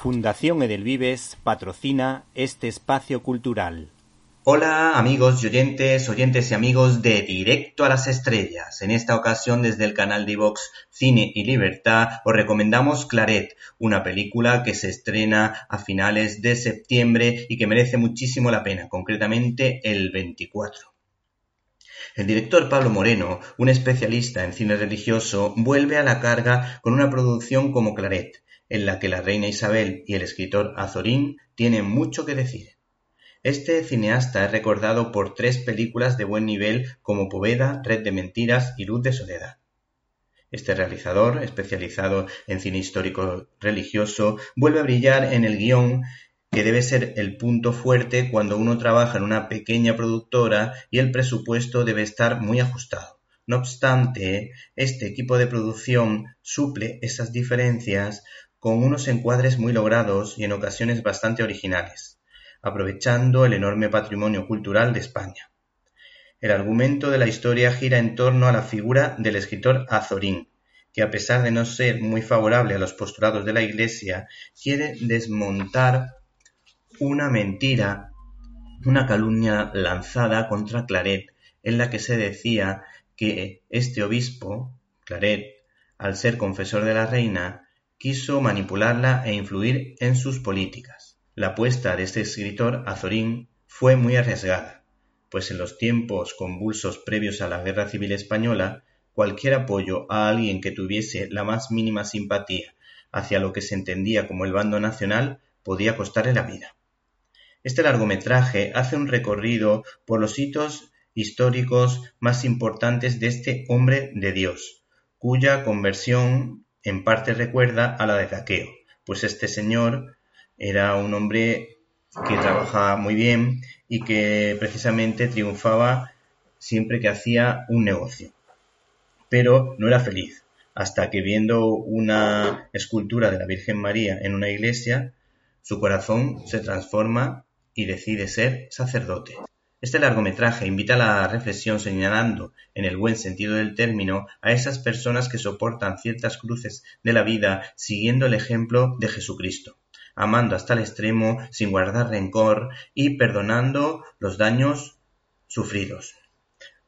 Fundación Edelvives patrocina este espacio cultural. Hola amigos y oyentes, oyentes y amigos de Directo a las Estrellas. En esta ocasión desde el canal de Vox Cine y Libertad os recomendamos Claret, una película que se estrena a finales de septiembre y que merece muchísimo la pena, concretamente el 24. El director Pablo Moreno, un especialista en cine religioso, vuelve a la carga con una producción como Claret, en la que la reina Isabel y el escritor Azorín tienen mucho que decir. Este cineasta es recordado por tres películas de buen nivel como Poveda, Red de Mentiras y Luz de Soledad. Este realizador, especializado en cine histórico religioso, vuelve a brillar en el guion que debe ser el punto fuerte cuando uno trabaja en una pequeña productora y el presupuesto debe estar muy ajustado. No obstante, este equipo de producción suple esas diferencias con unos encuadres muy logrados y en ocasiones bastante originales, aprovechando el enorme patrimonio cultural de España. El argumento de la historia gira en torno a la figura del escritor Azorín, que a pesar de no ser muy favorable a los postulados de la Iglesia, quiere desmontar una mentira, una calumnia lanzada contra Claret, en la que se decía que este obispo, Claret, al ser confesor de la reina, quiso manipularla e influir en sus políticas. La apuesta de este escritor, Azorín, fue muy arriesgada, pues en los tiempos convulsos previos a la Guerra Civil Española, cualquier apoyo a alguien que tuviese la más mínima simpatía hacia lo que se entendía como el bando nacional podía costarle la vida. Este largometraje hace un recorrido por los hitos históricos más importantes de este hombre de Dios, cuya conversión en parte recuerda a la de Zaqueo, pues este señor era un hombre que trabajaba muy bien y que precisamente triunfaba siempre que hacía un negocio. Pero no era feliz, hasta que viendo una escultura de la Virgen María en una iglesia, su corazón se transforma y decide ser sacerdote. Este largometraje invita a la reflexión señalando, en el buen sentido del término, a esas personas que soportan ciertas cruces de la vida siguiendo el ejemplo de Jesucristo, amando hasta el extremo sin guardar rencor y perdonando los daños sufridos.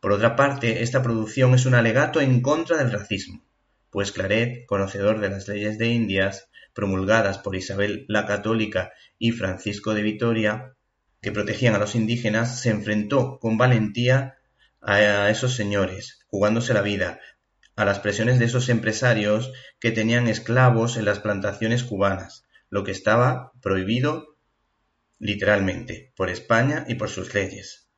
Por otra parte, esta producción es un alegato en contra del racismo, pues Claret, conocedor de las leyes de Indias, promulgadas por Isabel la Católica y Francisco de Vitoria, que protegían a los indígenas, se enfrentó con valentía a esos señores, jugándose la vida, a las presiones de esos empresarios que tenían esclavos en las plantaciones cubanas, lo que estaba prohibido literalmente por España y por sus leyes.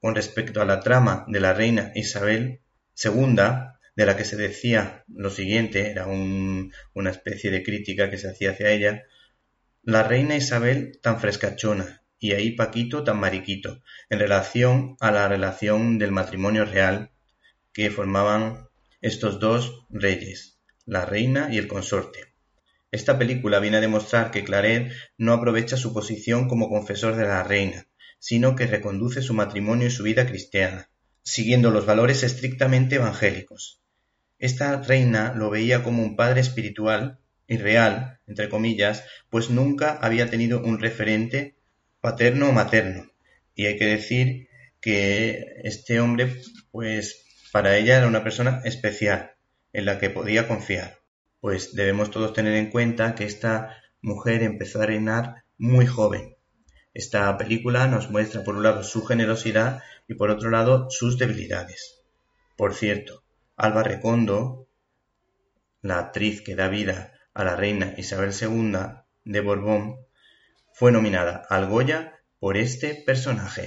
Con respecto a la trama de la reina Isabel II, de la que se decía lo siguiente, era una especie de crítica que se hacía hacia ella, la reina Isabel tan frescachona, y ahí Paquito tan mariquito, en relación a la relación del matrimonio real que formaban estos dos reyes, la reina y el consorte. Esta película viene a demostrar que Claret no aprovecha su posición como confesor de la reina, sino que reconduce su matrimonio y su vida cristiana, siguiendo los valores estrictamente evangélicos. Esta reina lo veía como un padre espiritual y real, entre comillas, pues nunca había tenido un referente paterno o materno. Y hay que decir que este hombre, pues para ella era una persona especial, en la que podía confiar. Pues debemos todos tener en cuenta que esta mujer empezó a reinar muy joven. Esta película nos muestra por un lado su generosidad y por otro lado sus debilidades. Por cierto, Alba Recondo, la actriz que da vida a la reina Isabel II de Borbón, fue nominada al Goya por este personaje.